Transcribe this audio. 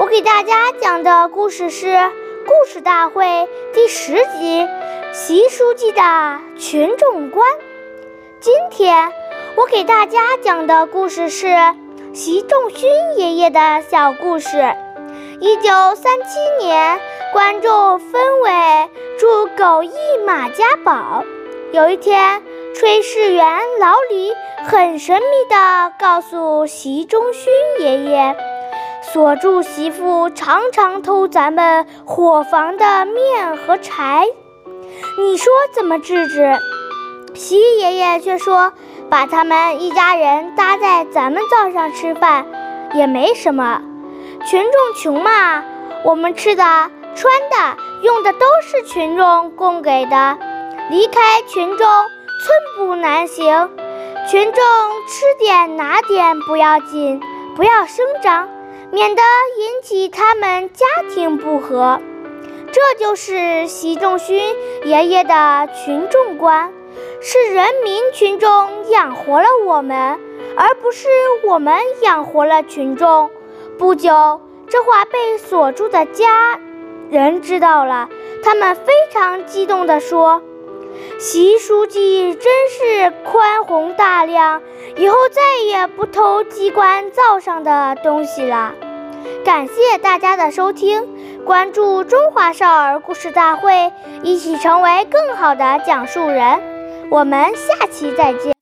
我给大家讲的故事是《故事大会》第十集《习书记的群众观》。今天我给大家讲的故事是习仲勋爷爷的小故事。一九三七年，观众分委驻狗驿马家堡。有一天，炊事员老李很神秘地告诉习仲勋爷爷。锁住媳妇常常偷咱们伙房的面和柴，你说怎么制止？习爷爷却说，把他们一家人搭在咱们灶上吃饭也没什么。群众穷嘛，我们吃的、穿的、用的都是群众供给的，离开群众寸步难行。群众吃点拿点不要紧，不要声张。免得引起他们家庭不和，这就是习仲勋爷爷的群众观，是人民群众养活了我们，而不是我们养活了群众。不久，这话被锁住的家人知道了，他们非常激动地说。习书记真是宽这样，以后再也不偷机关灶上的东西了。感谢大家的收听，关注中华少儿故事大会，一起成为更好的讲述人。我们下期再见。